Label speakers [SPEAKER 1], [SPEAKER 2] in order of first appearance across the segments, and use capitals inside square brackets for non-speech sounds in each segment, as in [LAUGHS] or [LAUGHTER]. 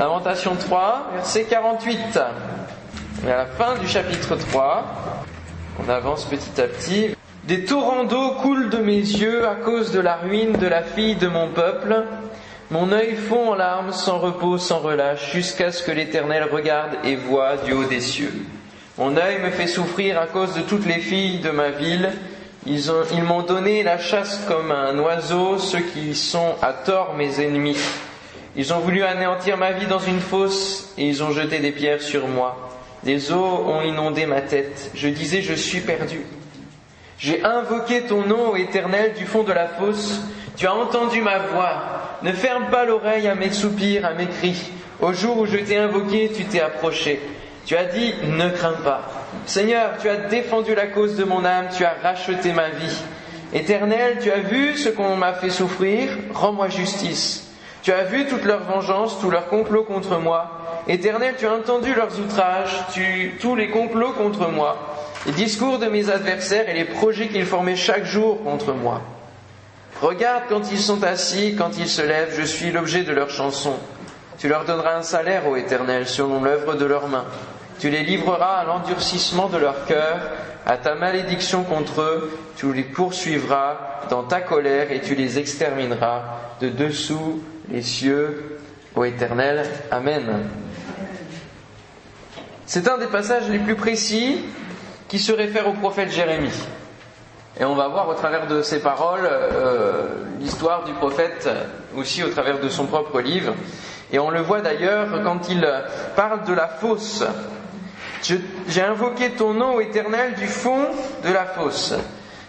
[SPEAKER 1] Lamentation 3, verset 48. Et à la fin du chapitre 3, on avance petit à petit. Des torrents d'eau coulent de mes yeux à cause de la ruine de la fille de mon peuple. Mon œil fond en larmes sans repos, sans relâche, jusqu'à ce que l'Éternel regarde et voie du haut des cieux. Mon œil me fait souffrir à cause de toutes les filles de ma ville. Ils m'ont donné la chasse comme un oiseau, ceux qui sont à tort mes ennemis. Ils ont voulu anéantir ma vie dans une fosse et ils ont jeté des pierres sur moi. Des eaux ont inondé ma tête. Je disais, je suis perdu. J'ai invoqué ton nom, éternel, du fond de la fosse. Tu as entendu ma voix. Ne ferme pas l'oreille à mes soupirs, à mes cris. Au jour où je t'ai invoqué, tu t'es approché. Tu as dit, ne crains pas. Seigneur, tu as défendu la cause de mon âme, tu as racheté ma vie. Éternel, tu as vu ce qu'on m'a fait souffrir, rends-moi justice. Tu as vu toute leur vengeance, tout leur complot contre moi. Éternel, tu as entendu leurs outrages, tu, tous les complots contre moi, les discours de mes adversaires et les projets qu'ils formaient chaque jour contre moi. Regarde quand ils sont assis, quand ils se lèvent, je suis l'objet de leurs chansons. Tu leur donneras un salaire, ô Éternel, selon l'œuvre de leurs mains. Tu les livreras à l'endurcissement de leur cœur, à ta malédiction contre eux, tu les poursuivras dans ta colère et tu les extermineras de dessous les cieux, ô Éternel. Amen. C'est un des passages les plus précis qui se réfère au prophète Jérémie. Et on va voir au travers de ses paroles euh, l'histoire du prophète aussi au travers de son propre livre. Et on le voit d'ailleurs quand il parle de la fosse. J'ai invoqué ton nom éternel du fond de la fosse.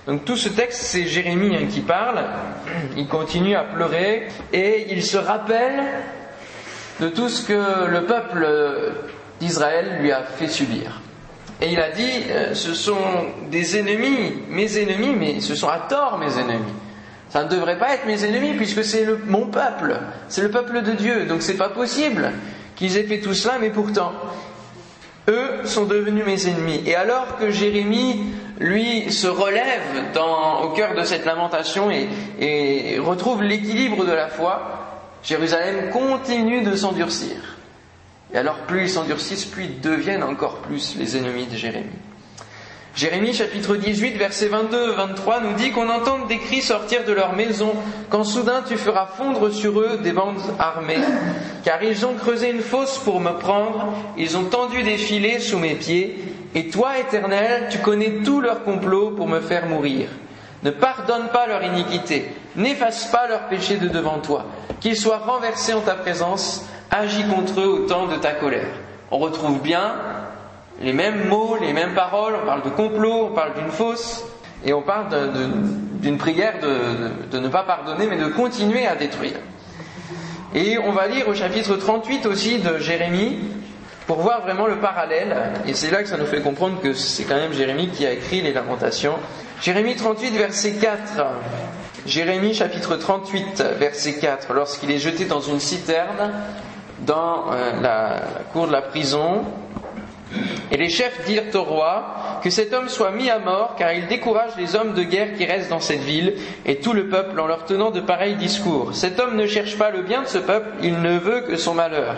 [SPEAKER 1] Donc tout ce texte, c'est Jérémie hein, qui parle. Il continue à pleurer et il se rappelle de tout ce que le peuple d'Israël lui a fait subir. Et il a dit, euh, ce sont des ennemis, mes ennemis, mais ce sont à tort mes ennemis. Ça ne devrait pas être mes ennemis puisque c'est mon peuple, c'est le peuple de Dieu. Donc c'est pas possible qu'ils aient fait tout cela, mais pourtant, eux sont devenus mes ennemis. Et alors que Jérémie, lui, se relève au cœur de cette lamentation et, et retrouve l'équilibre de la foi, Jérusalem continue de s'endurcir. Et alors plus ils s'endurcissent, plus ils deviennent encore plus les ennemis de Jérémie. Jérémie chapitre 18 verset 22-23 nous dit qu'on entende des cris sortir de leur maison quand soudain tu feras fondre sur eux des bandes armées, car ils ont creusé une fosse pour me prendre, ils ont tendu des filets sous mes pieds, et toi, Éternel, tu connais tout leur complot pour me faire mourir. Ne pardonne pas leur iniquité, n'efface pas leur péché de devant toi, qu'ils soient renversés en ta présence, agis contre eux au temps de ta colère. On retrouve bien les mêmes mots, les mêmes paroles, on parle de complot, on parle d'une fausse, et on parle d'une prière de, ne pas pardonner, mais de continuer à détruire. Et on va lire au chapitre 38 aussi de Jérémie, pour voir vraiment le parallèle, et c'est là que ça nous fait comprendre que c'est quand même Jérémie qui a écrit les lamentations. Jérémie 38, verset 4. Jérémie chapitre 38, verset 4. Lorsqu'il est jeté dans une citerne, dans euh, la cour de la prison, et les chefs dirent au roi que cet homme soit mis à mort, car il décourage les hommes de guerre qui restent dans cette ville, et tout le peuple en leur tenant de pareils discours. Cet homme ne cherche pas le bien de ce peuple, il ne veut que son malheur.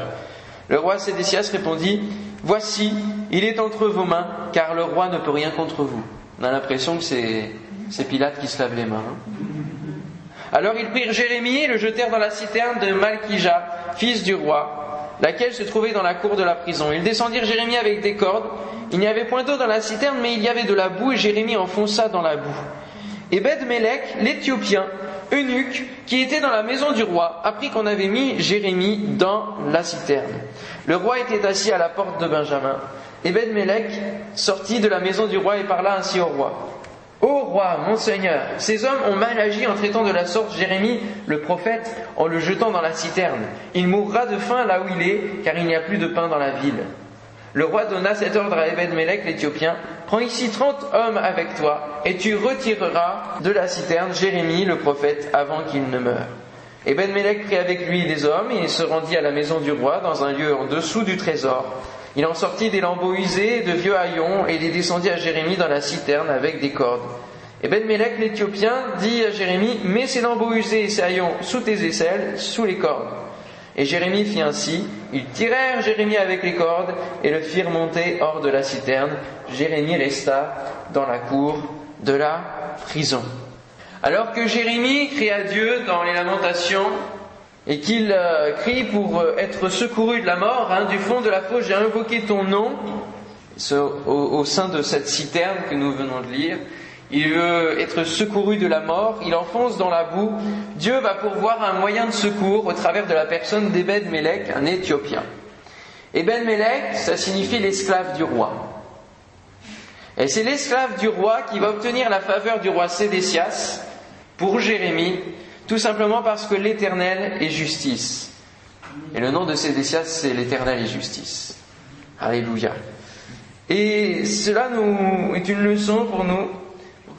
[SPEAKER 1] Le roi Sédécias répondit, Voici, il est entre vos mains, car le roi ne peut rien contre vous. On a l'impression que c'est, Pilate qui se lave les mains. Hein. Alors ils prirent Jérémie et le jetèrent dans la citerne de Malkija, fils du roi laquelle se trouvait dans la cour de la prison. Ils descendirent Jérémie avec des cordes. Il n'y avait point d'eau dans la citerne, mais il y avait de la boue, et Jérémie enfonça dans la boue. Et Bed-Mélec, l'Éthiopien, eunuque, qui était dans la maison du roi, apprit qu'on avait mis Jérémie dans la citerne. Le roi était assis à la porte de Benjamin. Et Bed-Mélec sortit de la maison du roi et parla ainsi au roi. Ô roi, mon Seigneur, ces hommes ont mal agi en traitant de la sorte Jérémie, le prophète, en le jetant dans la citerne. Il mourra de faim là où il est, car il n'y a plus de pain dans la ville. Le roi donna cet ordre à Ebed-Melech l'Éthiopien, prends ici trente hommes avec toi, et tu retireras de la citerne Jérémie, le prophète, avant qu'il ne meure. Ebed-Melech prit avec lui des hommes, et il se rendit à la maison du roi, dans un lieu en dessous du trésor. Il en sortit des lambeaux usés, de vieux haillons, et les descendit à Jérémie dans la citerne avec des cordes. Et Ben Melech l'Éthiopien dit à Jérémie, mets ces lambeaux usés et ces haillons sous tes aisselles, sous les cordes. Et Jérémie fit ainsi. Ils tirèrent Jérémie avec les cordes et le firent monter hors de la citerne. Jérémie resta dans la cour de la prison. Alors que Jérémie crie à Dieu dans les lamentations et qu'il euh, crie pour euh, être secouru de la mort, hein, du fond de la fosse, j'ai invoqué ton nom au sein de cette citerne que nous venons de lire il veut être secouru de la mort, il enfonce dans la boue, Dieu va pourvoir un moyen de secours au travers de la personne d'Eben Melech, un Éthiopien. Eben Melech, ça signifie l'esclave du roi. Et c'est l'esclave du roi qui va obtenir la faveur du roi Sédécias pour Jérémie, tout simplement parce que l'Éternel est justice. Et le nom de Sédécias, c'est l'Éternel est justice. Alléluia. Et cela nous est une leçon pour nous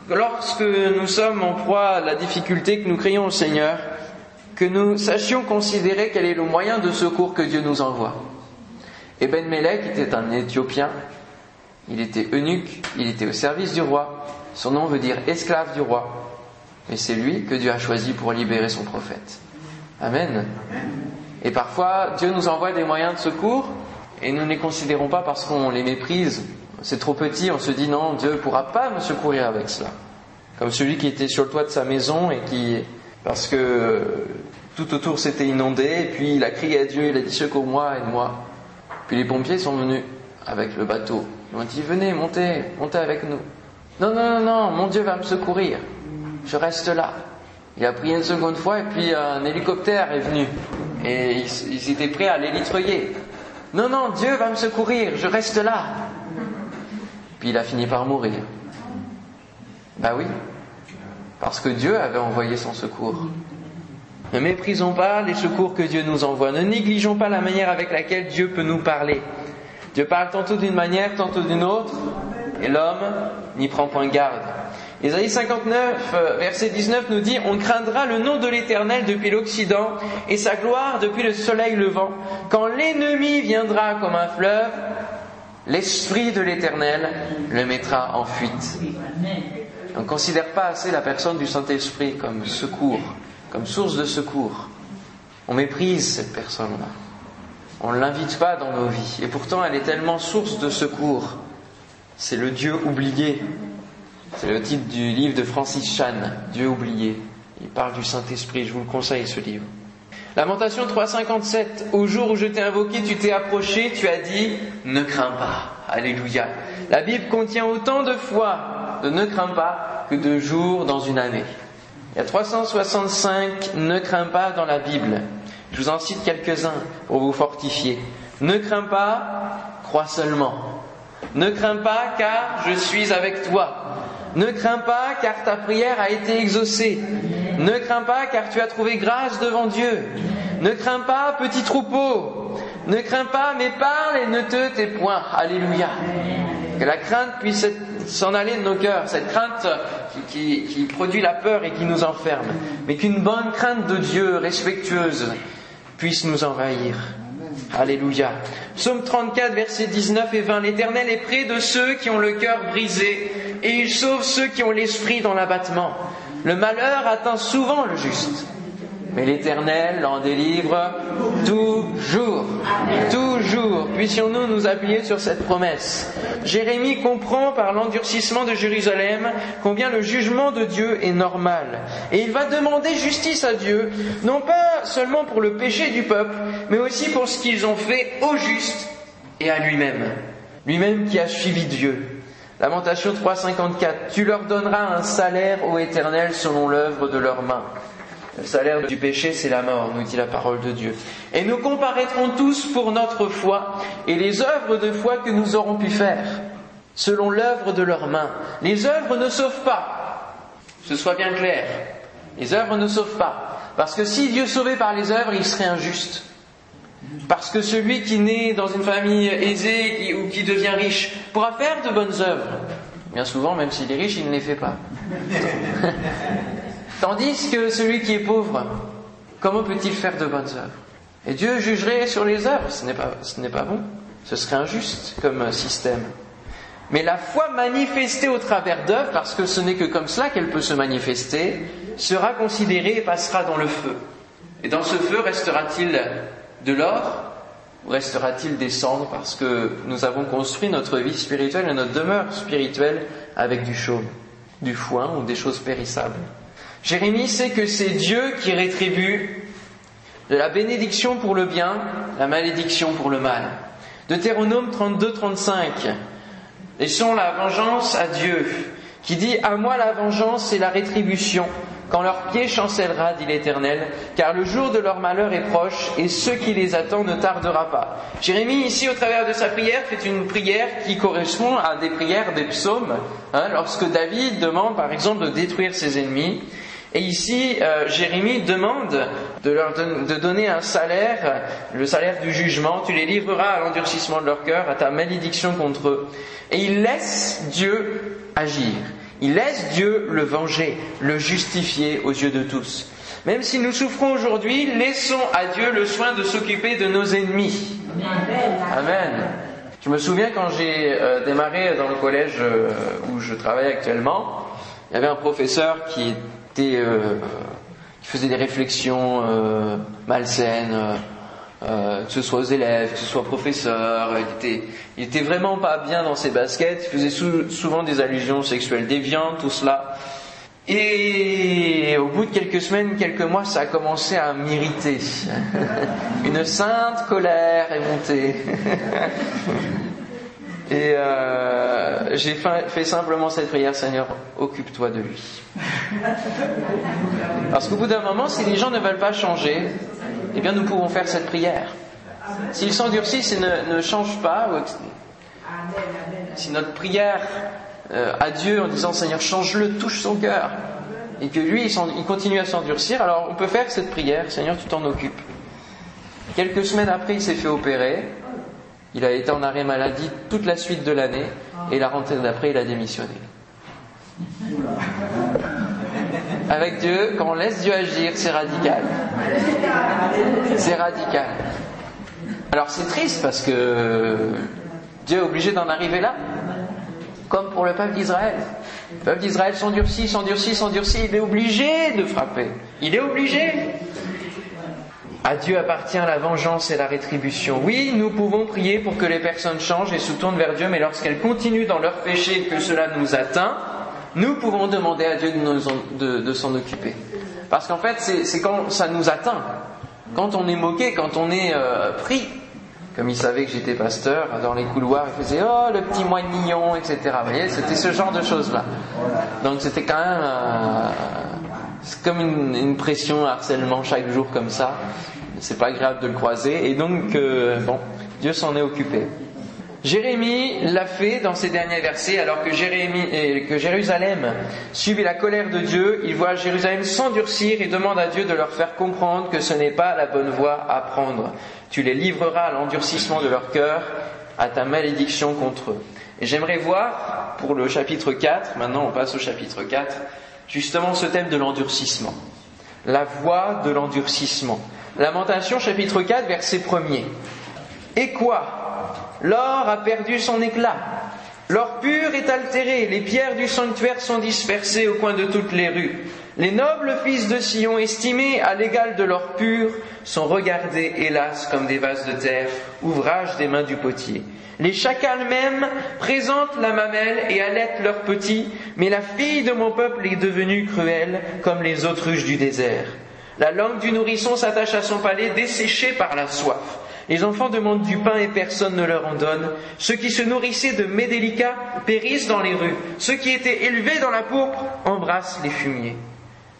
[SPEAKER 1] lorsque nous sommes en proie à la difficulté, que nous crions au Seigneur, que nous sachions considérer quel est le moyen de secours que Dieu nous envoie. Et Ben était un Éthiopien, il était eunuque, il était au service du roi, son nom veut dire esclave du roi, mais c'est lui que Dieu a choisi pour libérer son prophète. Amen. Et parfois, Dieu nous envoie des moyens de secours et nous ne les considérons pas parce qu'on les méprise c'est trop petit, on se dit non, Dieu ne pourra pas me secourir avec cela. Comme celui qui était sur le toit de sa maison et qui, parce que tout autour s'était inondé, et puis il a crié à Dieu, il a dit secours-moi, aide-moi. Puis les pompiers sont venus avec le bateau. Ils ont dit venez, montez, montez avec nous. Non, non, non, non, mon Dieu va me secourir. Je reste là. Il a prié une seconde fois et puis un hélicoptère est venu. Et ils, étaient prêts à l'élitreiller. Non, non, Dieu va me secourir, je reste là il a fini par mourir. Ben oui, parce que Dieu avait envoyé son secours. Ne méprisons pas les secours que Dieu nous envoie. Ne négligeons pas la manière avec laquelle Dieu peut nous parler. Dieu parle tantôt d'une manière, tantôt d'une autre, et l'homme n'y prend point garde. Ésaïe 59, verset 19 nous dit, On craindra le nom de l'Éternel depuis l'Occident et sa gloire depuis le soleil levant. Quand l'ennemi viendra comme un fleuve, l'Esprit de l'Éternel le mettra en fuite. On ne considère pas assez la personne du Saint-Esprit comme secours, comme source de secours. On méprise cette personne-là. On ne l'invite pas dans nos vies. Et pourtant, elle est tellement source de secours. C'est le Dieu oublié. C'est le titre du livre de Francis Chan, Dieu oublié. Il parle du Saint-Esprit. Je vous le conseille, ce livre. Lamentation 357, au jour où je t'ai invoqué, tu t'es approché, tu as dit, ne crains pas. Alléluia. La Bible contient autant de fois de ne crains pas que de jours dans une année. Il y a 365 ne crains pas dans la Bible. Je vous en cite quelques-uns pour vous fortifier. Ne crains pas, crois seulement. Ne crains pas car je suis avec toi. Ne crains pas car ta prière a été exaucée. Ne crains pas car tu as trouvé grâce devant Dieu. Ne crains pas, petit troupeau. Ne crains pas, mais parle et ne te tais point. Alléluia. Que la crainte puisse s'en aller de nos cœurs, cette crainte qui, produit la peur et qui nous enferme, mais qu'une bonne crainte de Dieu, respectueuse, puisse nous envahir. Alléluia. Psaume 34, versets 19 et 20. L'Éternel est près de ceux qui ont le cœur brisé et il sauve ceux qui ont l'esprit dans l'abattement. Le malheur atteint souvent le juste, mais l'Éternel en délivre toujours. Toujours. Puissions-nous nous appuyer sur cette promesse. Jérémie comprend par l'endurcissement de Jérusalem combien le jugement de Dieu est normal. Et il va demander justice à Dieu, non pas seulement pour le péché du peuple, mais aussi pour ce qu'ils ont fait au juste et à lui-même. Lui-même qui a suivi Dieu. Lamentation 354. Tu leur donneras un salaire au éternel selon l'œuvre de leurs mains. Le salaire du péché, c'est la mort, nous dit la parole de Dieu. Et nous comparaîtrons tous pour notre foi et les œuvres de foi que nous aurons pu faire, selon l'œuvre de leurs mains. Les œuvres ne sauvent pas. Ce soit bien clair. Les œuvres ne sauvent pas. Parce que si Dieu sauvait par les œuvres, il serait injuste. Parce que celui qui naît dans une famille aisée ou qui devient riche pourra faire de bonnes œuvres. Bien souvent, même s'il est riche, il ne les fait pas. [LAUGHS] Tandis que celui qui est pauvre, comment peut-il faire de bonnes œuvres? Et Dieu jugerait sur les œuvres, ce n'est pas, ce n'est pas bon. Ce serait injuste comme système. Mais la foi manifestée au travers d'œuvres, parce que ce n'est que comme cela qu'elle peut se manifester, sera considérée et passera dans le feu. Et dans ce feu restera-t-il de l'or restera-t-il des cendres parce que nous avons construit notre vie spirituelle et notre demeure spirituelle avec du chaume, du foin ou des choses périssables? Jérémie sait que c'est Dieu qui rétribue la bénédiction pour le bien, la malédiction pour le mal. Deutéronome 32-35, laissons la vengeance à Dieu, qui dit À moi la vengeance et la rétribution, quand leur pied chancellera, dit l'Éternel, car le jour de leur malheur est proche, et ce qui les attend ne tardera pas. Jérémie, ici, au travers de sa prière, fait une prière qui correspond à des prières des psaumes, hein, lorsque David demande, par exemple, de détruire ses ennemis. Et ici, euh, Jérémie demande de leur de donner un salaire, le salaire du jugement. Tu les livreras à l'endurcissement de leur cœur, à ta malédiction contre eux. Et il laisse Dieu agir. Il laisse Dieu le venger, le justifier aux yeux de tous. Même si nous souffrons aujourd'hui, laissons à Dieu le soin de s'occuper de nos ennemis. Amen. Je me souviens quand j'ai euh, démarré dans le collège euh, où je travaille actuellement, il y avait un professeur qui euh, qui faisait des réflexions malsaines, euh, que ce soit aux élèves, que ce soit aux professeurs. Il était, vraiment pas bien dans ses baskets. Il faisait souvent des allusions sexuelles déviantes, tout cela. Et au bout de quelques semaines, quelques mois, ça a commencé à m'irriter. [LAUGHS] Une sainte colère est montée. [LAUGHS] Et euh, j'ai fait simplement cette prière, Seigneur, occupe-toi de lui. Parce qu'au bout d'un moment, si les gens ne veulent pas changer, eh bien nous pouvons faire cette prière. S'ils s'endurcissent et ne, ne changent pas, si notre prière euh, à Dieu en disant Seigneur, change-le, touche son cœur, et que lui, il continue à s'endurcir, alors on peut faire cette prière, Seigneur, tu t'en occupes. Quelques semaines après, il s'est fait opérer, il a été en arrêt maladie toute la suite de l'année et la rentrée d'après, il a démissionné. Avec Dieu, quand on laisse Dieu agir, c'est radical. C'est radical. Alors c'est triste parce que Dieu est obligé d'en arriver là, comme pour le peuple d'Israël. Le peuple d'Israël s'endurcit, s'endurcit, s'endurcit, il est obligé de frapper. Il est obligé. À Dieu appartient la vengeance et la rétribution. Oui, nous pouvons prier pour que les personnes changent et se tournent vers Dieu, mais lorsqu'elles continuent dans leur péché et que cela nous atteint, nous pouvons demander à Dieu de, s'en occuper. Parce qu'en fait, c'est quand ça nous atteint, quand on est moqué, quand on est euh, pris. Comme il savait que j'étais pasteur, dans les couloirs, il faisait Oh, le petit moignon, etc. Vous voyez, c'était ce genre de choses-là. Donc c'était quand même euh, comme une, une pression, harcèlement chaque jour comme ça c'est pas agréable de le croiser. Et donc, euh, bon, Dieu s'en est occupé. Jérémie l'a fait dans ces derniers versets, alors que, Jérémie, que Jérusalem suivait la colère de Dieu, il voit Jérusalem s'endurcir et demande à Dieu de leur faire comprendre que ce n'est pas la bonne voie à prendre. Tu les livreras à l'endurcissement de leur cœur, à ta malédiction contre eux. Et j'aimerais voir, pour le chapitre 4, maintenant on passe au chapitre 4, justement ce thème de l'endurcissement. La voie de l'endurcissement. Lamentation chapitre 4 verset 1er. Et quoi? L'or a perdu son éclat. L'or pur est altéré, les pierres du sanctuaire sont dispersées au coin de toutes les rues. Les nobles fils de Sion, estimés à l'égal de l'or pur, sont regardés, hélas, comme des vases de terre, ouvrage des mains du potier. Les chacals même présentent la mamelle et allaitent leurs petits, mais la fille de mon peuple est devenue cruelle comme les autruches du désert. La langue du nourrisson s'attache à son palais, desséché par la soif. Les enfants demandent du pain et personne ne leur en donne. Ceux qui se nourrissaient de mets délicats périssent dans les rues. Ceux qui étaient élevés dans la pourpre embrassent les fumiers.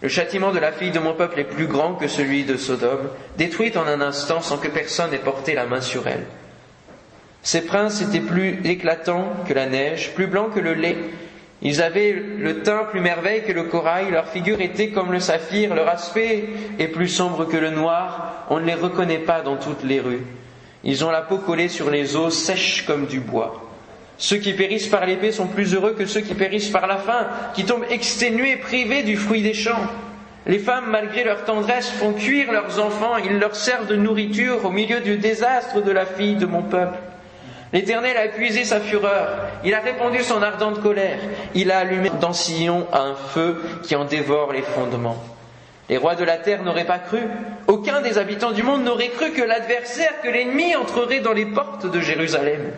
[SPEAKER 1] Le châtiment de la fille de mon peuple est plus grand que celui de Sodome, détruite en un instant sans que personne ait porté la main sur elle. Ses princes étaient plus éclatants que la neige, plus blancs que le lait, ils avaient le teint plus merveille que le corail, leur figure était comme le saphir, leur aspect est plus sombre que le noir, on ne les reconnaît pas dans toutes les rues. Ils ont la peau collée sur les os, sèches comme du bois. Ceux qui périssent par l'épée sont plus heureux que ceux qui périssent par la faim, qui tombent exténués, privés du fruit des champs. Les femmes, malgré leur tendresse, font cuire leurs enfants, ils leur servent de nourriture au milieu du désastre de la fille de mon peuple. L'Éternel a épuisé sa fureur, il a répandu son ardente colère, il a allumé dans Sion un feu qui en dévore les fondements. Les rois de la terre n'auraient pas cru. Aucun des habitants du monde n'aurait cru que l'adversaire, que l'ennemi entrerait dans les portes de Jérusalem.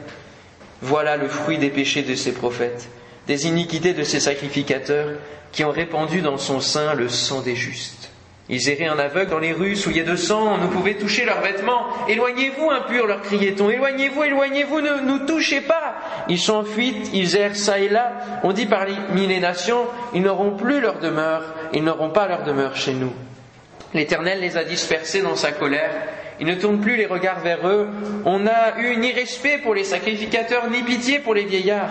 [SPEAKER 1] Voilà le fruit des péchés de ces prophètes, des iniquités de ces sacrificateurs qui ont répandu dans son sein le sang des justes. Ils erraient en aveugle dans les rues, souillés de sang, on ne pouvait toucher leurs vêtements. Éloignez-vous, impurs, leur criait-on. Éloignez-vous, éloignez-vous, ne nous touchez pas. Ils sont en ils errent ça et là. On dit parmi les nations, ils n'auront plus leur demeure, ils n'auront pas leur demeure chez nous. L'Éternel les a dispersés dans sa colère. Ils ne tournent plus les regards vers eux. On n'a eu ni respect pour les sacrificateurs, ni pitié pour les vieillards.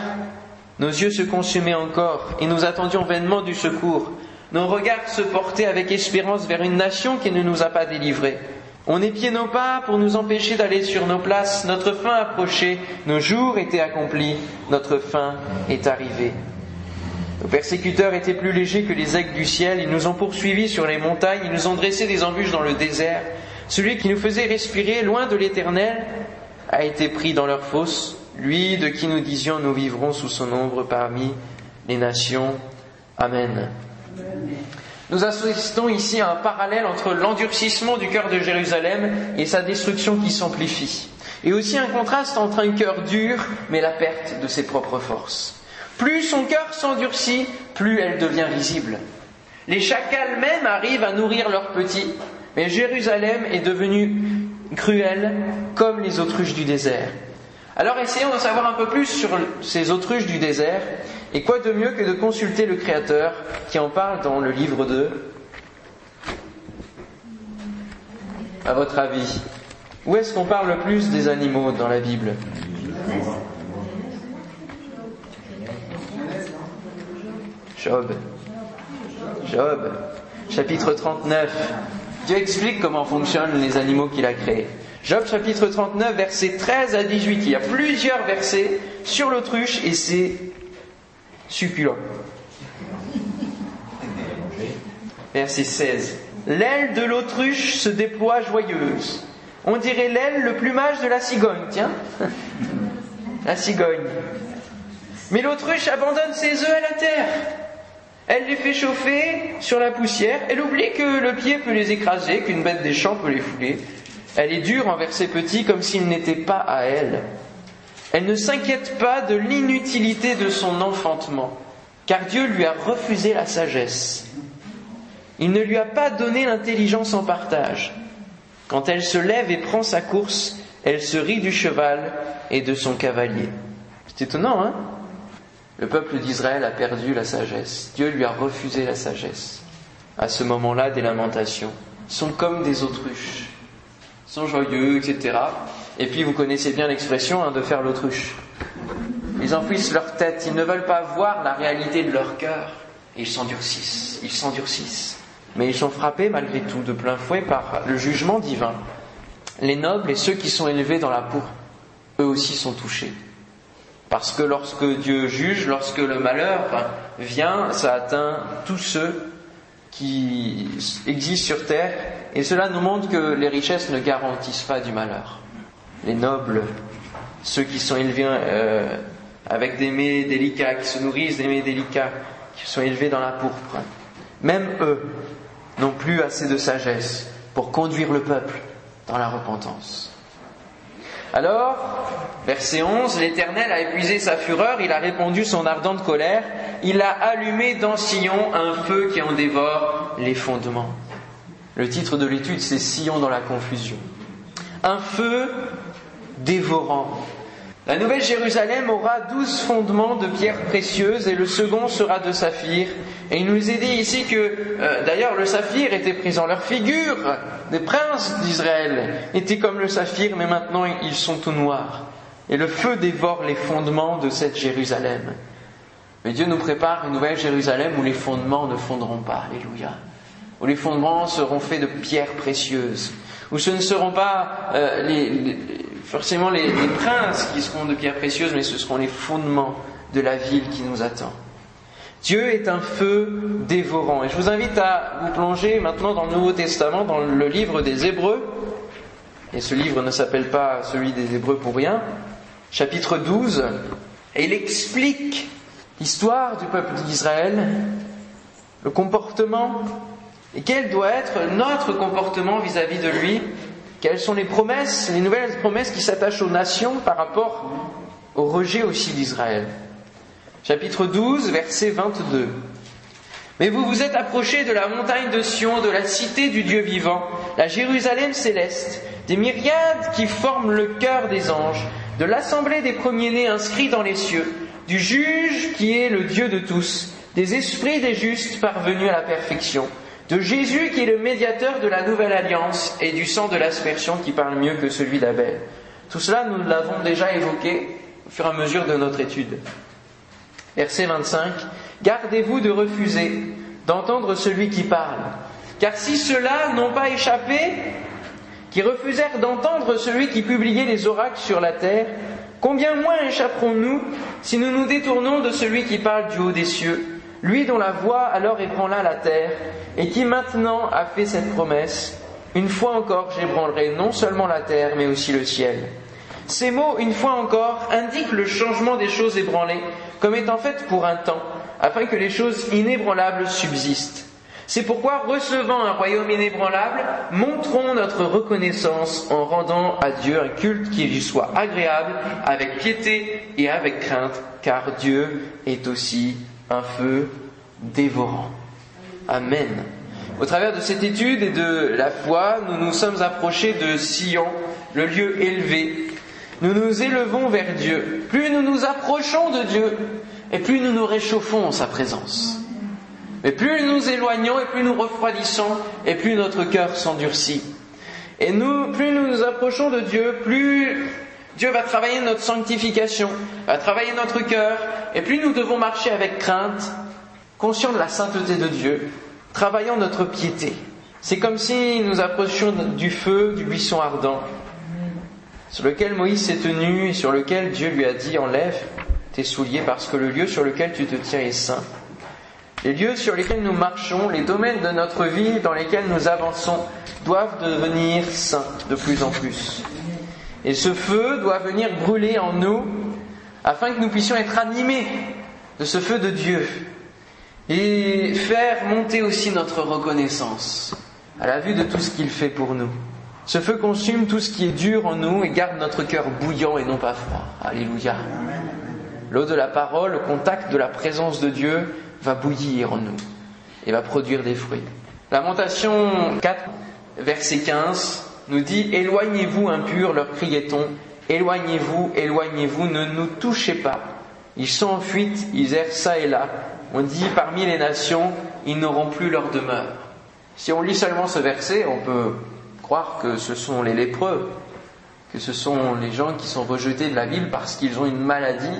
[SPEAKER 1] Nos yeux se consumaient encore, et nous attendions vainement du secours. Nos regards se portaient avec espérance vers une nation qui ne nous a pas délivrés. On épiait nos pas pour nous empêcher d'aller sur nos places. Notre fin approchait, nos jours étaient accomplis, notre fin est arrivée. Nos persécuteurs étaient plus légers que les aigles du ciel, ils nous ont poursuivis sur les montagnes, ils nous ont dressé des embûches dans le désert. Celui qui nous faisait respirer loin de l'éternel a été pris dans leur fosse, lui de qui nous disions nous vivrons sous son ombre parmi les nations. Amen. Nous assistons ici à un parallèle entre l'endurcissement du cœur de Jérusalem et sa destruction qui s'amplifie. Et aussi un contraste entre un cœur dur mais la perte de ses propres forces. Plus son cœur s'endurcit, plus elle devient risible. Les chacals même arrivent à nourrir leurs petits, mais Jérusalem est devenue cruelle comme les autruches du désert. Alors essayons d'en savoir un peu plus sur ces autruches du désert et quoi de mieux que de consulter le Créateur qui en parle dans le livre de... À votre avis, où est-ce qu'on parle le plus des animaux dans la Bible? Job. Job. Chapitre 39. Dieu explique comment fonctionnent les animaux qu'il a créés. Job chapitre 39, versets 13 à 18. Il y a plusieurs versets sur l'autruche et c'est succulent. Verset 16. L'aile de l'autruche se déploie joyeuse. On dirait l'aile, le plumage de la cigogne, tiens. [LAUGHS] La cigogne. Mais l'autruche abandonne ses œufs à la terre. Elle les fait chauffer sur la poussière. Elle oublie que le pied peut les écraser, qu'une bête des champs peut les fouler. Elle est dure envers ses petits comme s'ils n'étaient pas à elle. Elle ne s'inquiète pas de l'inutilité de son enfantement, car Dieu lui a refusé la sagesse. Il ne lui a pas donné l'intelligence en partage. Quand elle se lève et prend sa course, elle se rit du cheval et de son cavalier. C'est étonnant, hein? Le peuple d'Israël a perdu la sagesse. Dieu lui a refusé la sagesse. À ce moment-là, des lamentations sont comme des autruches, sont joyeux, etc. Et puis vous connaissez bien l'expression hein, de faire l'autruche. Ils enfouissent leur tête, ils ne veulent pas voir la réalité de leur cœur. Et ils s'endurcissent, ils s'endurcissent. Mais ils sont frappés malgré tout de plein fouet par le jugement divin. Les nobles et ceux qui sont élevés dans la pourpre, eux aussi sont touchés. Parce que lorsque Dieu juge, lorsque le malheur vient, ça atteint tous ceux qui existent sur terre, et cela nous montre que les richesses ne garantissent pas du malheur les nobles, ceux qui sont élevés euh, avec des mets délicats, qui se nourrissent des mets délicats, qui sont élevés dans la pourpre. Même eux n'ont plus assez de sagesse pour conduire le peuple dans la repentance. Alors, verset 11, l'Éternel a épuisé sa fureur, il a répandu son ardente colère, il a allumé dans Sion un feu qui en dévore les fondements. Le titre de l'étude, c'est Sion dans la confusion. Un feu dévorant. La nouvelle Jérusalem aura douze fondements de pierres précieuses et le second sera de saphir. Et il nous est dit ici que, euh, d'ailleurs, le saphir était pris en leur figure. Des princes d'Israël étaient comme le saphir, mais maintenant ils sont tout noirs. Et le feu dévore les fondements de cette Jérusalem. Mais Dieu nous prépare une nouvelle Jérusalem où les fondements ne fondront pas. Alléluia. Où les fondements seront faits de pierres précieuses. Où ce ne seront pas euh, les forcément les, princes qui seront de pierres précieuses, mais ce seront les fondements de la ville qui nous attend. Dieu est un feu dévorant. Et je vous invite à vous plonger maintenant dans le Nouveau Testament, dans le livre des Hébreux. Et ce livre ne s'appelle pas celui des Hébreux pour rien. Chapitre 12. Et il explique l'histoire du peuple d'Israël, le comportement Et quel doit être notre comportement vis-à-vis de lui? Quelles sont les promesses, les nouvelles promesses qui s'attachent aux nations par rapport au rejet aussi d'Israël? Chapitre 12, verset 22. Mais vous vous êtes approchés de la montagne de Sion, de la cité du Dieu vivant, la Jérusalem céleste, des myriades qui forment le cœur des anges, de l'assemblée des premiers-nés inscrits dans les cieux, du juge qui est le Dieu de tous, des esprits des justes parvenus à la perfection, de Jésus qui est le médiateur de la nouvelle alliance et du sang de l'aspersion qui parle mieux que celui d'Abel. Tout cela, nous l'avons déjà évoqué au fur et à mesure de notre étude. Verset 25. Gardez-vous de refuser d'entendre celui qui parle. Car si ceux-là n'ont pas échappé, qui refusèrent d'entendre celui qui publiait les oracles sur la terre, combien moins échapperons-nous si nous nous détournons de celui qui parle du haut des cieux? Lui dont la voix alors ébranla la terre, et qui maintenant a fait cette promesse, une fois encore j'ébranlerai non seulement la terre, mais aussi le ciel. Ces mots, une fois encore, indiquent le changement des choses ébranlées, comme étant faites pour un temps, afin que les choses inébranlables subsistent. C'est pourquoi, recevant un royaume inébranlable, montrons notre reconnaissance en rendant à Dieu un culte qui lui soit agréable, avec piété et avec crainte, car Dieu est aussi un feu dévorant. Amen. Au travers de cette étude et de la foi, nous nous sommes approchés de Sion, le lieu élevé. Nous nous élevons vers Dieu. Plus nous nous approchons de Dieu, et plus nous nous réchauffons en sa présence. Mais plus nous nous éloignons, et plus nous refroidissons, et plus notre cœur s'endurcit. Et nous, plus nous nous approchons de Dieu, plus Dieu va travailler notre sanctification, va travailler notre cœur, et plus nous devons marcher avec crainte, conscients de la sainteté de Dieu, travaillant notre piété. C'est comme si nous approchions du feu, du buisson ardent, sur lequel Moïse s'est tenu et sur lequel Dieu lui a dit enlève tes souliers parce que le lieu sur lequel tu te tiens est saint. Les lieux sur lesquels nous marchons, les domaines de notre vie dans lesquels nous avançons doivent devenir saints de plus en plus. Et ce feu doit venir brûler en nous afin que nous puissions être animés de ce feu de Dieu et faire monter aussi notre reconnaissance à la vue de tout ce qu'il fait pour nous. Ce feu consume tout ce qui est dur en nous et garde notre cœur bouillant et non pas froid. Alléluia. L'eau de la parole, le contact de la présence de Dieu va bouillir en nous et va produire des fruits. Lamentation 4, verset 15 nous dit Éloignez-vous impurs, leur criait-on, éloignez-vous, éloignez-vous, ne nous touchez pas. Ils sont en fuite, ils errent ça et là. On dit parmi les nations, ils n'auront plus leur demeure. Si on lit seulement ce verset, on peut croire que ce sont les lépreux, que ce sont les gens qui sont rejetés de la ville parce qu'ils ont une maladie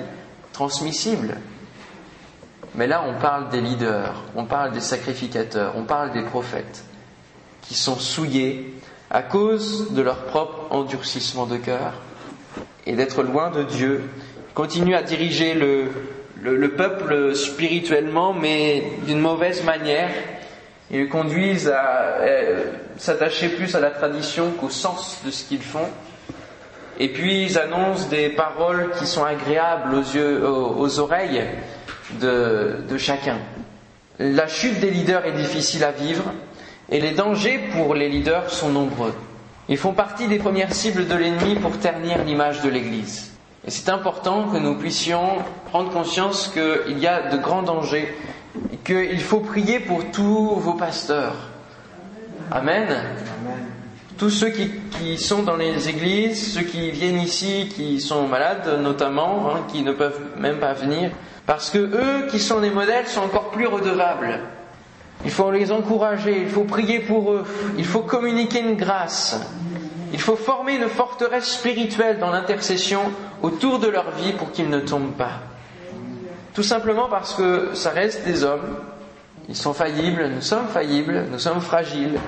[SPEAKER 1] transmissible. Mais là, on parle des leaders, on parle des sacrificateurs, on parle des prophètes qui sont souillés à cause de leur propre endurcissement de cœur et d'être loin de Dieu, continuent à diriger le, le, peuple spirituellement, mais d'une mauvaise manière. Ils conduisent à euh, s'attacher plus à la tradition qu'au sens de ce qu'ils font. Et puis ils annoncent des paroles qui sont agréables aux yeux, aux, oreilles de, de chacun. La chute des leaders est difficile à vivre. Et les dangers pour les leaders sont nombreux. Ils font partie des premières cibles de l'ennemi pour ternir l'image de l'Église. Et c'est important que nous puissions prendre conscience qu'il y a de grands dangers et qu'il faut prier pour tous vos pasteurs. Amen. Tous ceux qui, sont dans les églises, ceux qui viennent ici, qui sont malades notamment, hein, qui ne peuvent même pas venir, parce que eux qui sont des modèles sont encore plus redevables. Il faut les encourager, il faut prier pour eux, il faut communiquer une grâce, il faut former une forteresse spirituelle dans l'intercession autour de leur vie pour qu'ils ne tombent pas. Tout simplement parce que ça reste des hommes, ils sont faillibles, nous sommes faillibles, nous sommes fragiles,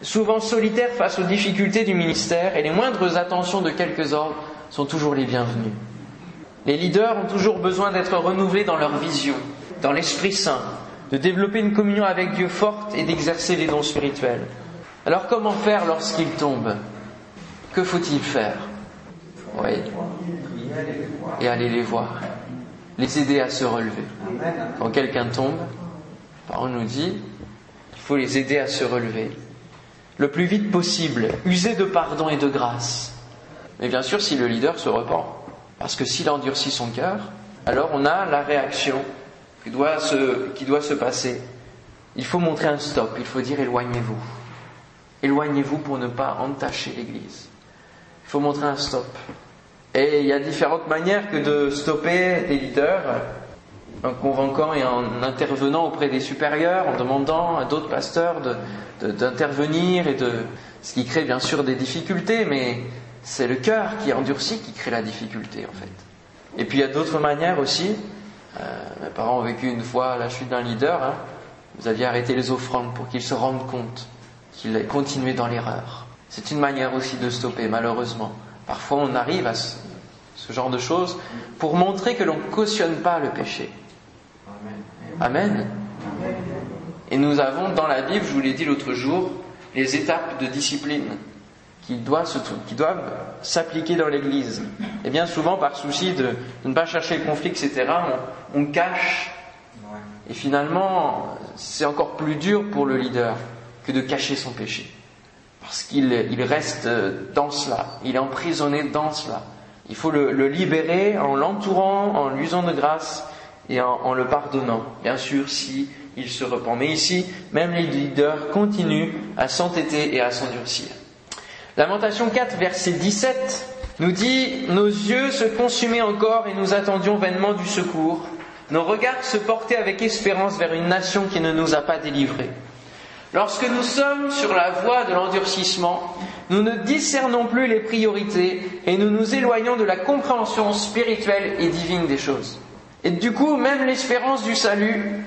[SPEAKER 1] souvent solitaires face aux difficultés du ministère et les moindres attentions de quelques ordres sont toujours les bienvenues. Les leaders ont toujours besoin d'être renouvelés dans leur vision, dans l'Esprit Saint, de développer une communion avec Dieu forte et d'exercer les dons spirituels. Alors comment faire lorsqu'ils tombent Que faut-il faire? Oui. Et aller les voir. Les aider à se relever. Quand quelqu'un tombe, on nous dit, Il faut les aider à se relever. Le plus vite possible, user de pardon et de grâce. Mais bien sûr, si le leader se repent. Parce que s'il endurcit son cœur, alors on a la réaction qui doit se, qui doit se passer. Il faut montrer un stop, il faut dire éloignez-vous. Éloignez-vous pour ne pas entacher l'Église. Il faut montrer un stop. Et il y a différentes manières que de stopper des leaders, en convainquant et en intervenant auprès des supérieurs, en demandant à d'autres pasteurs d'intervenir et de, ce qui crée bien sûr des difficultés, mais c'est le cœur qui est endurci qui crée la difficulté en fait. Et puis il y a d'autres manières aussi. Euh, mes parents ont vécu une fois la chute d'un leader. Hein. Vous aviez arrêté les offrandes pour qu'ils se rendent compte qu'il a continué dans l'erreur. C'est une manière aussi de stopper, malheureusement. Parfois on arrive à ce, ce genre de choses pour montrer que l'on ne cautionne pas le péché. Amen. Et nous avons dans la Bible, je vous l'ai dit l'autre jour, les étapes de discipline qui doivent, s'appliquer dans l'Église. Et bien souvent, par souci de, ne pas chercher le conflit, etc., on, cache. Et finalement, c'est encore plus dur pour le leader que de cacher son péché. Parce qu'il reste dans cela, il est emprisonné dans cela. Il faut le, libérer en l'entourant, en lui usant de grâce et en, en, le pardonnant. Bien sûr, si il se repent. Mais ici, même les leaders continuent à s'entêter et à s'endurcir. Lamentation 4, verset 17 nous dit Nos yeux se consumaient encore et nous attendions vainement du secours. Nos regards se portaient avec espérance vers une nation qui ne nous a pas délivrés. Lorsque nous sommes sur la voie de l'endurcissement, nous ne discernons plus les priorités et nous nous éloignons de la compréhension spirituelle et divine des choses. Et du coup, même l'espérance du salut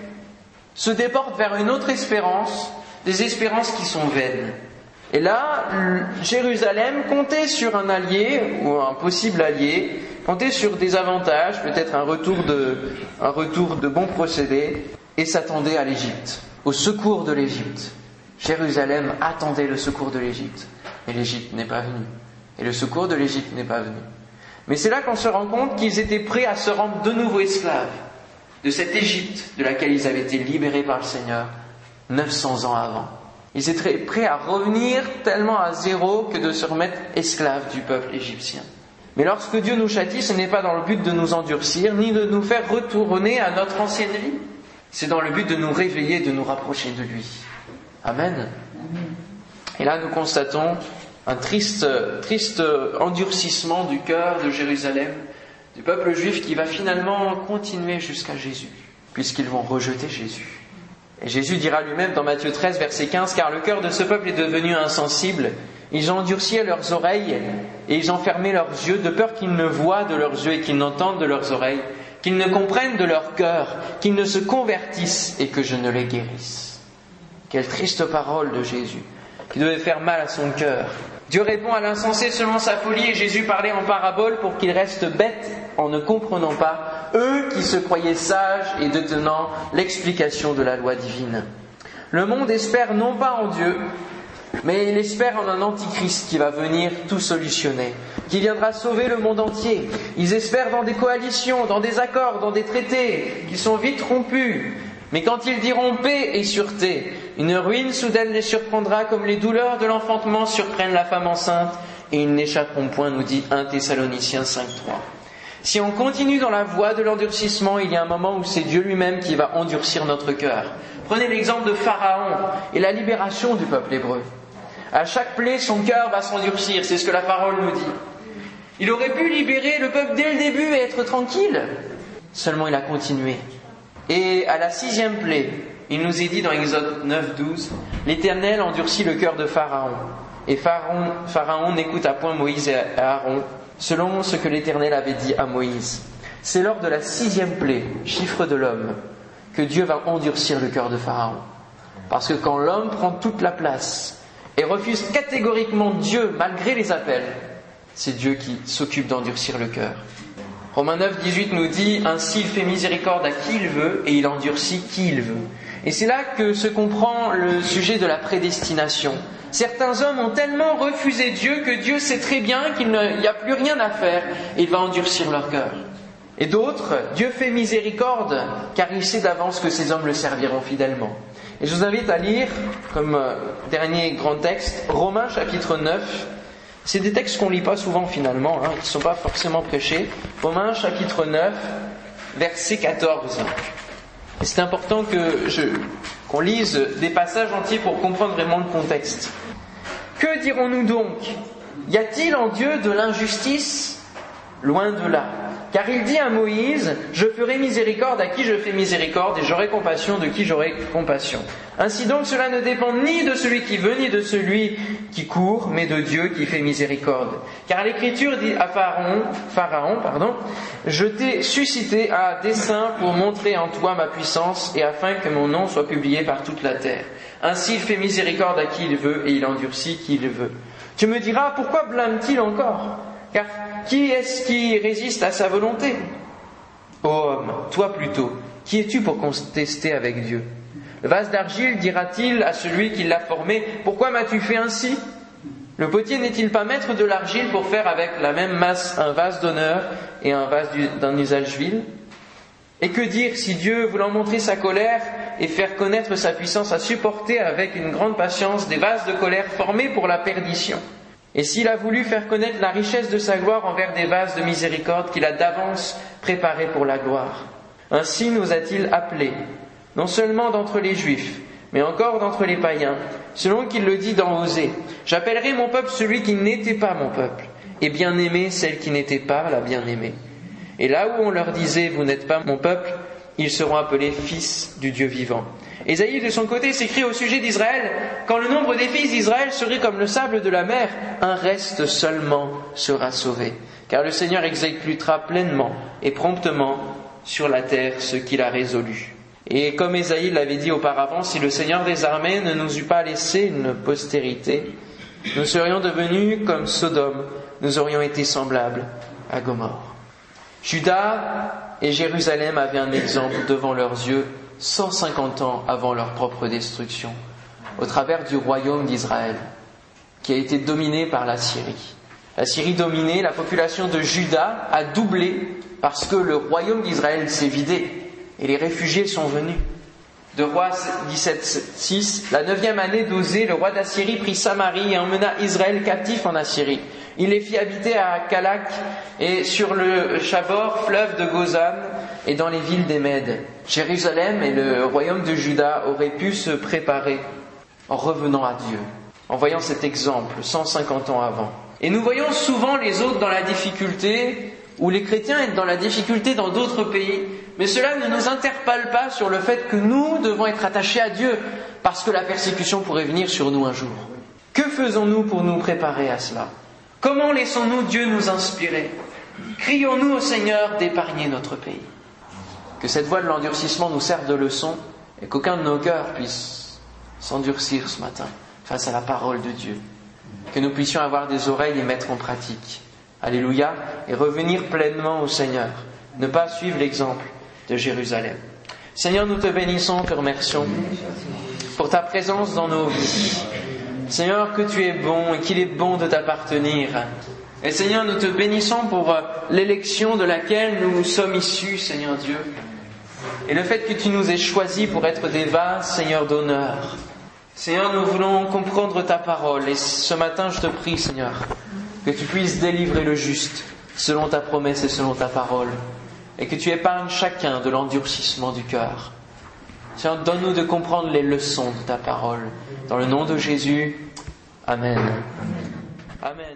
[SPEAKER 1] se déporte vers une autre espérance, des espérances qui sont vaines. Et là, Jérusalem comptait sur un allié ou un possible allié, comptait sur des avantages, peut-être un retour de, un retour de bons procédés, et s'attendait à l'Égypte, au secours de l'Égypte. Jérusalem attendait le secours de l'Égypte, mais l'Égypte n'est pas venue. Et le secours de l'Égypte n'est pas venu. Mais c'est là qu'on se rend compte qu'ils étaient prêts à se rendre de nouveau esclaves de cette Égypte de laquelle ils avaient été libérés par le Seigneur 900 ans avant. Ils étaient prêts à revenir tellement à zéro que de se remettre esclaves du peuple égyptien. Mais lorsque Dieu nous châtie, ce n'est pas dans le but de nous endurcir, ni de nous faire retourner à notre ancienne vie. C'est dans le but de nous réveiller, de nous rapprocher de lui. Amen. Et là, nous constatons un triste, triste endurcissement du cœur de Jérusalem, du peuple juif qui va finalement continuer jusqu'à Jésus, puisqu'ils vont rejeter Jésus. Jésus dira lui-même dans Matthieu 13, verset 15, Car le cœur de ce peuple est devenu insensible, ils ont endurci leurs oreilles et ils ont fermé leurs yeux, de peur qu'ils ne voient de leurs yeux et qu'ils n'entendent de leurs oreilles, qu'ils ne comprennent de leur cœur, qu'ils ne se convertissent et que je ne les guérisse. Quelle triste parole de Jésus, qui devait faire mal à son cœur. Dieu répond à l'insensé selon sa folie et Jésus parlait en parabole pour qu'ils restent bêtes en ne comprenant pas eux qui se croyaient sages et détenant l'explication de la loi divine. Le monde espère non pas en Dieu, mais il espère en un antichrist qui va venir tout solutionner, qui viendra sauver le monde entier. Ils espèrent dans des coalitions, dans des accords, dans des traités qui sont vite rompus. Mais quand ils diront paix et sûreté, une ruine soudaine les surprendra comme les douleurs de l'enfantement surprennent la femme enceinte, et ils n'échapperont point, nous dit 1 Thessaloniciens 5.3. Si on continue dans la voie de l'endurcissement, il y a un moment où c'est Dieu lui-même qui va endurcir notre cœur. Prenez l'exemple de Pharaon et la libération du peuple hébreu. À chaque plaie, son cœur va s'endurcir, c'est ce que la parole nous dit. Il aurait pu libérer le peuple dès le début et être tranquille. Seulement il a continué. Et à la sixième plaie, il nous est dit dans Exode 9, 12, l'Éternel endurcit le cœur de Pharaon. Et Pharaon, Pharaon n'écouta point Moïse et Aaron selon ce que l'Éternel avait dit à Moïse. C'est lors de la sixième plaie, chiffre de l'homme, que Dieu va endurcir le cœur de Pharaon. Parce que quand l'homme prend toute la place et refuse catégoriquement Dieu malgré les appels, c'est Dieu qui s'occupe d'endurcir le cœur. Romains 9, 18 nous dit Ainsi il fait miséricorde à qui il veut et il endurcit qui il veut. Et c'est là que se comprend le sujet de la prédestination. Certains hommes ont tellement refusé Dieu que Dieu sait très bien qu'il n'y a plus rien à faire et il va endurcir leur cœur. Et d'autres, Dieu fait miséricorde car il sait d'avance que ces hommes le serviront fidèlement. Et je vous invite à lire, comme euh, dernier grand texte, Romains chapitre 9. C'est des textes qu'on lit pas souvent finalement, hein, qui ne sont pas forcément prêchés. Romains chapitre 9, verset 14. C'est important qu'on lise des passages entiers pour comprendre vraiment le contexte. Que dirons-nous donc? Y a-t-il en Dieu de l'injustice? Loin de là. Car il dit à Moïse, je ferai miséricorde à qui je fais miséricorde et j'aurai compassion de qui j'aurai compassion. Ainsi donc cela ne dépend ni de celui qui veut ni de celui qui court, mais de Dieu qui fait miséricorde. Car l'Écriture dit à Pharaon, je t'ai suscité à dessein pour montrer en toi ma puissance et afin que mon nom soit publié par toute la terre. Ainsi il fait miséricorde à qui il veut et il endurcit qui il veut. Tu me diras, pourquoi blâme-t-il encore? Car qui est-ce qui résiste à sa volonté? Ô homme, toi plutôt, qui es-tu pour contester avec Dieu? Le vase d'argile dira-t-il à celui qui l'a formé, pourquoi m'as-tu fait ainsi? Le potier n'est-il pas maître de l'argile pour faire avec la même masse un vase d'honneur et un vase d'un usage vil? Et que dire si Dieu, voulant montrer sa colère et faire connaître sa puissance, a supporté avec une grande patience des vases de colère formés pour la perdition? Et s'il a voulu faire connaître la richesse de sa gloire envers des vases de miséricorde qu'il a d'avance préparés pour la gloire. Ainsi nous a-t-il appelés, non seulement d'entre les Juifs, mais encore d'entre les païens, selon qu'il le dit dans Osée. J'appellerai mon peuple celui qui n'était pas mon peuple, et bien-aimé celle qui n'était pas la bien-aimée. Et là où on leur disait, vous n'êtes pas mon peuple, ils seront appelés fils du Dieu vivant. Ésaïe, de son côté, s'écrit au sujet d'Israël, quand le nombre des fils d'Israël serait comme le sable de la mer, un reste seulement sera sauvé. Car le Seigneur exécutera pleinement et promptement sur la terre ce qu'il a résolu. Et comme Ésaïe l'avait dit auparavant, si le Seigneur des armées ne nous eût pas laissé une postérité, nous serions devenus comme Sodome, nous aurions été semblables à Gomorre. Judas et Jérusalem avaient un exemple devant leurs yeux 150 ans avant leur propre destruction, au travers du royaume d'Israël, qui a été dominé par la Syrie. La Syrie dominée, la population de Juda a doublé parce que le royaume d'Israël s'est vidé et les réfugiés sont venus. De roi 17.6, la neuvième année d'Osée, le roi d'Assyrie prit Samarie et emmena Israël captif en Assyrie. Il les fit habiter à Kalak et sur le Chabor, fleuve de Gozan, et dans les villes des Mèdes. Jérusalem et le royaume de Juda auraient pu se préparer en revenant à Dieu, en voyant cet exemple 150 ans avant. Et nous voyons souvent les autres dans la difficulté, ou les chrétiens être dans la difficulté dans d'autres pays, mais cela ne nous interpelle pas sur le fait que nous devons être attachés à Dieu, parce que la persécution pourrait venir sur nous un jour. Que faisons-nous pour nous préparer à cela? Comment laissons-nous Dieu nous inspirer? Crions-nous au Seigneur d'épargner notre pays? Que cette voie de l'endurcissement nous serve de leçon et qu'aucun de nos cœurs puisse s'endurcir ce matin face à la parole de Dieu. Que nous puissions avoir des oreilles et mettre en pratique. Alléluia. Et revenir pleinement au Seigneur. Ne pas suivre l'exemple de Jérusalem. Seigneur, nous te bénissons, te remercions pour ta présence dans nos vies. Seigneur, que tu es bon et qu'il est bon de t'appartenir. Et Seigneur, nous te bénissons pour euh, l'élection de laquelle nous sommes issus, Seigneur Dieu. Et le fait que tu nous aies choisis pour être des vases, Seigneur d'honneur. Seigneur, nous voulons comprendre ta parole. Et ce matin, je te prie, Seigneur, que tu puisses délivrer le juste selon ta promesse et selon ta parole. Et que tu épargnes chacun de l'endurcissement du cœur. Seigneur, donne-nous de comprendre les leçons de ta parole. Dans le nom de Jésus, Amen.